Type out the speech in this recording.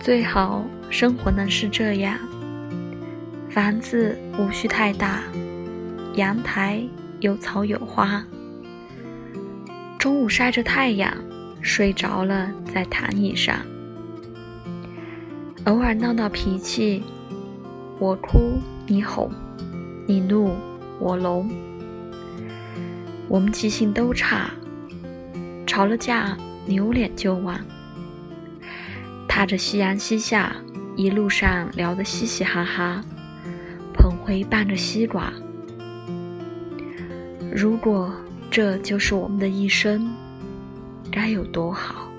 最好生活能是这样：房子无需太大，阳台有草有花，中午晒着太阳，睡着了在躺椅上，偶尔闹闹脾气，我哭你哄，你怒我聋，我们记性都差，吵了架扭脸就忘。踏着夕阳西下，一路上聊得嘻嘻哈哈，捧回半个西瓜。如果这就是我们的一生，该有多好！